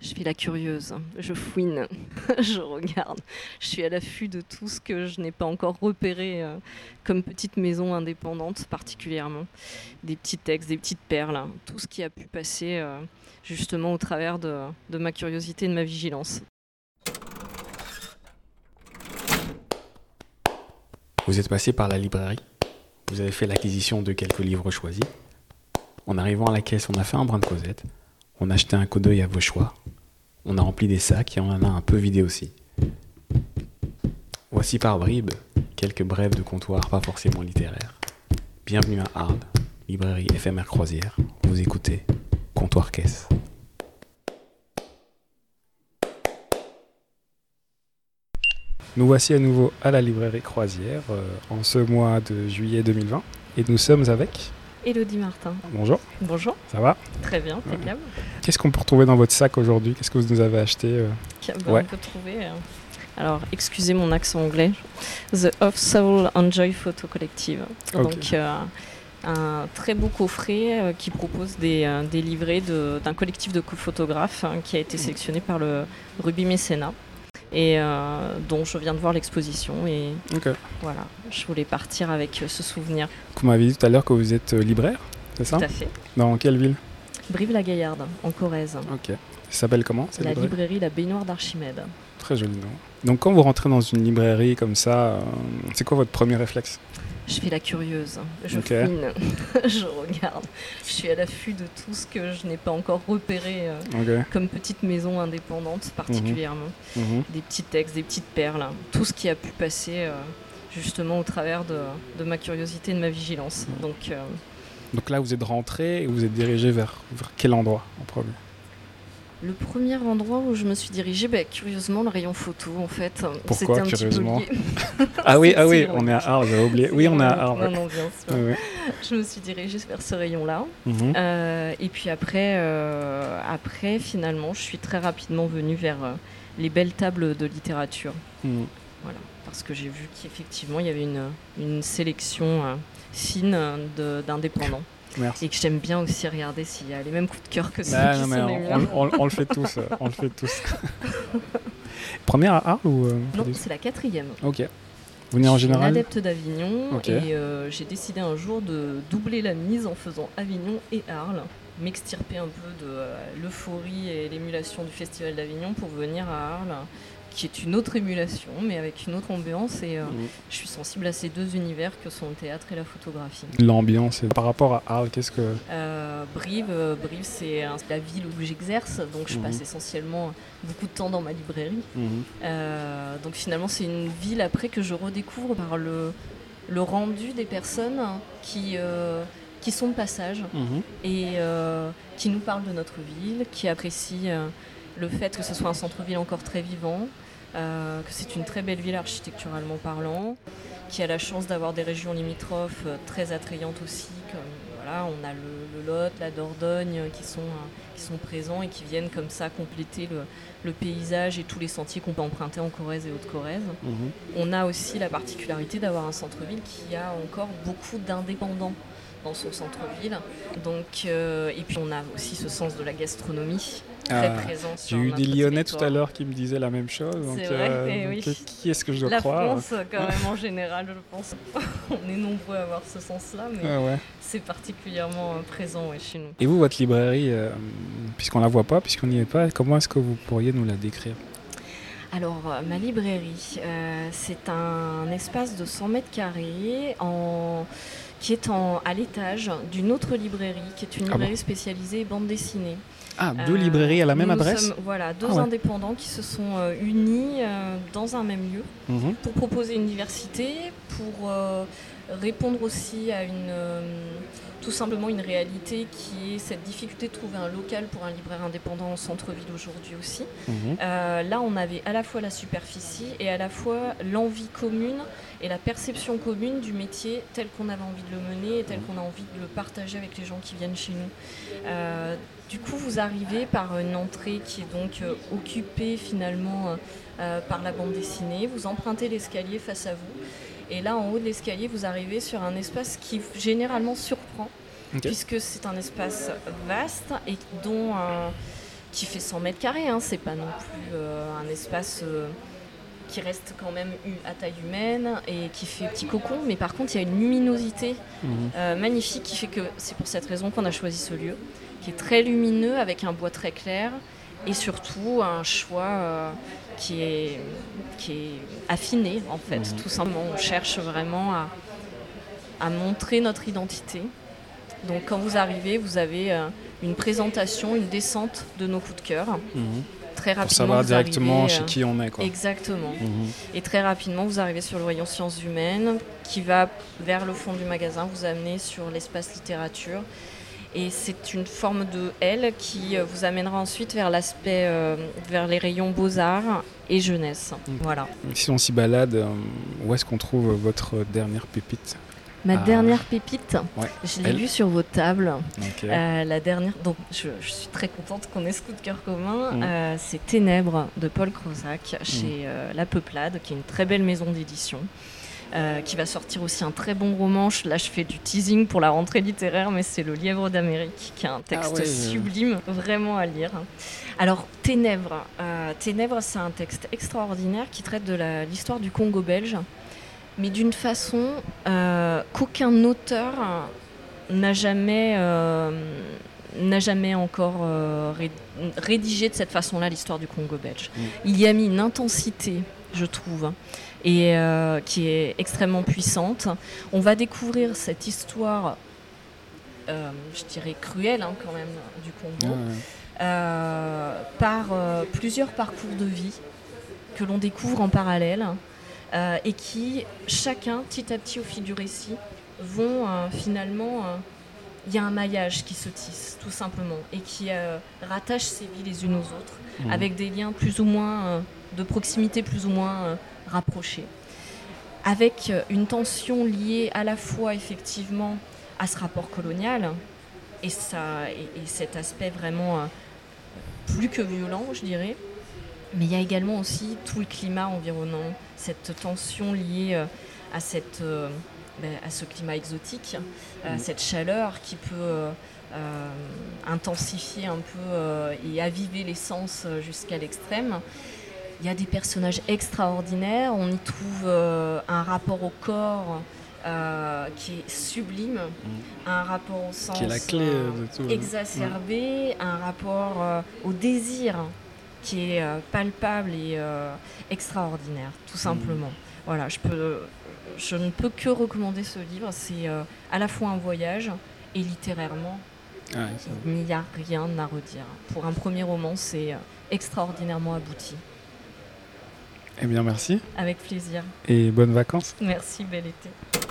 Je fais la curieuse, je fouine, je regarde, je suis à l'affût de tout ce que je n'ai pas encore repéré euh, comme petite maison indépendante particulièrement. Des petits textes, des petites perles, tout ce qui a pu passer euh, justement au travers de, de ma curiosité et de ma vigilance. Vous êtes passé par la librairie, vous avez fait l'acquisition de quelques livres choisis. En arrivant à la caisse, on a fait un brin de causette. On a jeté un coup d'œil à vos choix. On a rempli des sacs et on en a un peu vidé aussi. Voici par bribes quelques brèves de comptoir pas forcément littéraires. Bienvenue à Arles, librairie éphémère croisière. Vous écoutez Comptoir Caisse. Nous voici à nouveau à la librairie croisière euh, en ce mois de juillet 2020 et nous sommes avec. Elodie Martin. Bonjour, Bonjour, ça va? Très bien, impeccable. Qu'est-ce qu'on peut retrouver dans votre sac aujourd'hui? Qu'est-ce que vous nous avez acheté euh? Bah, Ouais. On peut trouver. euh, Alors, excusez mon accent anglais. The Off Soul Enjoy Photo Collective. Ok. Donc, euh, un très beau coffret euh, qui propose des, des livrets de- d'un collectif de photographes hein, qui a été sélectionné par le Ruby Mécénat et euh, dont je viens de voir l'exposition. Et voilà, je voulais partir avec euh, ce souvenir. Vous m'avez dit tout à l'heure que vous êtes euh, libraire, c'est ça? Tout à fait. Dans quelle ville? Brive-la-Gaillarde, en Corrèze. Ok. Ça s'appelle comment La librairie? librairie La Baignoire d'Archimède. Très joli nom. Donc quand vous rentrez dans une librairie comme ça, euh, c'est quoi votre premier réflexe? Je fais la curieuse, je Ok. fouine, je regarde, je suis à l'affût de tout ce que je n'ai pas encore repéré euh, comme petite maison indépendante particulièrement. Mhm. Des petits textes, des petites perles, hein. tout ce qui a pu passer euh, justement au travers de, de ma curiosité et de ma vigilance. Mhm. Donc Donc là, vous êtes rentré et vous êtes dirigé vers, vers quel endroit en premier? Le premier endroit où je me suis dirigée, bah, curieusement, le rayon photo en fait. Pourquoi, un curieusement petit peu lié. Ah oui, ah oui, on est à Arles, j'avais oublié. Oui, on est à Arles. Non, non, bien sûr. Ouais, ouais. Je me suis dirigée vers ce rayon-là. Mhm. Euh, et puis après, euh, après, finalement, je suis très rapidement venue vers euh, les belles tables de littérature. Mhm. Voilà, parce que j'ai vu qu'effectivement, il y avait une, une sélection fine de- d'indépendants. Merci. Et que j'aime bien aussi regarder s'il y a les mêmes coups de cœur que ceux Bah, qui non, sont les on, on- on le fait tous, euh, on le fait tous. Première à Arles ou euh, Non, c'est la quatrième. Ok. Vous venez en Je suis général adepte d'Avignon et euh, j'ai décidé un jour de doubler la mise en faisant Avignon et Arles, m'extirper un peu de euh, l'euphorie et l'émulation du Festival d'Avignon pour venir à Arles, qui est une autre émulation mais avec une autre ambiance et euh, je suis sensible à ces deux univers que sont le théâtre et la photographie. L'ambiance, par rapport à Arles, qu'est-ce que. Euh, Brive, euh, Brive c'est la ville où j'exerce, donc je Mhm. passe essentiellement beaucoup de temps dans ma librairie. Mhm. Euh, donc finalement, c'est une ville après que je redécouvre par le, le rendu des personnes qui, euh, qui sont de passage Mhm. et euh, qui nous parlent de notre ville, qui apprécient euh, le fait que ce soit un centre-ville encore très vivant, euh, que c'est une très belle ville architecturalement parlant, qui a la chance d'avoir des régions limitrophes euh, très attrayantes aussi, comme voilà, on a le, le Lot, la Dordogne qui sont, euh, qui sont présents et qui viennent comme ça compléter le, le paysage et tous les sentiers qu'on peut emprunter en Corrèze et Haute-Corrèze. Mhm. On a aussi la particularité d'avoir un centre-ville qui a encore beaucoup d'indépendants dans son centre-ville. Donc, euh, et puis on a aussi ce sens de la gastronomie très Ah, présent J'ai eu des Lyonnais tout à l'heure qui me disaient la même chose. Donc, C'est vrai, euh, eh donc, oui. qui- est-ce que je dois La croire France, quand même en général, je pense. on est nombreux à avoir ce sens-là, mais ouais. c'est particulièrement euh, présent ouais, chez nous. Et vous, votre librairie, euh, puisqu'on la voit pas, puisqu'on n'y est pas, comment est-ce que vous pourriez nous la décrire? Alors, euh, ma librairie, euh, c'est un espace de 100 mètres carrés en... qui est en... à l'étage d'une autre librairie, qui est une Ah bon? librairie spécialisée bande dessinée. Ah, deux Euh, librairies à la même nous adresse sommes, Voilà, deux Ah ouais. indépendants qui se sont euh, unis euh, dans un même lieu Mhm. pour proposer une diversité, pour euh, répondre aussi à une, euh, tout simplement une réalité qui est cette difficulté de trouver un local pour un libraire indépendant en centre-ville aujourd'hui aussi. Mhm. Euh, là, on avait à la fois la superficie et à la fois l'envie commune et la perception commune du métier tel qu'on avait envie de le mener et tel qu'on a envie de le partager avec les gens qui viennent chez nous. Euh, du coup, vous arrivez par une entrée qui est donc euh, occupée finalement par la bande dessinée. Vous empruntez l'escalier face à vous. Et là, en haut de l'escalier, vous arrivez sur un espace qui généralement surprend, puisque c'est un espace vaste et dont un, qui fait 100 mètres carrés. Hein. C'est pas non plus un espace qui reste quand même à taille humaine et qui fait petit cocon, mais par contre il y a une luminosité mhm. magnifique qui fait que c'est pour cette raison qu'on a choisi ce lieu, qui est très lumineux avec un bois très clair et surtout un choix qui est, qui est affiné en fait. Mhm. Tout simplement, on cherche vraiment à, à, montrer notre identité. Donc quand vous arrivez, vous avez euh, une présentation, une descente de nos coups de cœur. Mhm. Très rapidement, Pour savoir directement chez euh, qui on est. Quoi. Exactement. Mhm. Et très rapidement, vous arrivez sur le rayon sciences humaines qui va vers le fond du magasin, vous amener sur l'espace littérature et c'est une forme de L qui euh, vous amènera ensuite vers l'aspect, euh, vers les rayons beaux-arts et jeunesse. Mm. Voilà. Si on s'y balade, euh, où est-ce qu'on trouve votre dernière pépite Ma ah. dernière pépite, je l'ai vue sur vos tables. la dernière, donc je, suis très contente qu'on ait ce coup de cœur commun. Mm. c'est Ténèbres de Paul Crozac chez mm. La Peuplade, qui est une très belle maison d'édition. Euh, qui va sortir aussi un très bon roman. Là, je fais du teasing pour la rentrée littéraire, mais c'est Le Lièvre d'Amérique, qui est un texte ah sublime, vraiment à lire. Alors, Ténèbres. Euh, Ténèbres, c'est un texte extraordinaire qui traite de l'histoire du Congo belge, mais d'une façon euh, qu'aucun auteur n'a jamais n'a jamais encore rédigé de cette façon-là l'histoire du Congo belge. Mm. Il y a mis une intensité, je trouve, et euh, qui est extrêmement puissante. On va découvrir cette histoire, euh, je dirais cruelle hein, quand même, du Congo, euh, par plusieurs parcours de vie que l'on découvre en parallèle et qui, chacun, petit à petit au fil du récit, vont finalement il y a un maillage qui se tisse, tout simplement, et qui rattache ces vies les unes aux autres, mmh. avec des liens plus ou moins de proximité, plus ou moins rapprochés, avec euh, une tension liée à la fois effectivement à ce rapport colonial et, ça, et, cet aspect vraiment euh, plus que violent, je dirais. Mais il y a également aussi tout le climat environnant, cette tension liée euh, à, cette, ben, à ce climat exotique, à cette chaleur qui peut intensifier un peu et aviver les sens jusqu'à l'extrême. Il y a des personnages extraordinaires. On y trouve euh, un rapport au corps euh, qui est sublime, mm. un rapport au sens qui est la clé euh, de tout, hein. exacerbé, un rapport au désir qui est palpable et extraordinaire, tout mm. simplement. Voilà, je, peux, je ne peux que recommander ce livre. C'est à la fois un voyage et littérairement, il n'y a rien à redire. Pour un premier roman, c'est extraordinairement abouti. Eh bien, merci. Avec plaisir. Et bonnes vacances. Merci, bel été.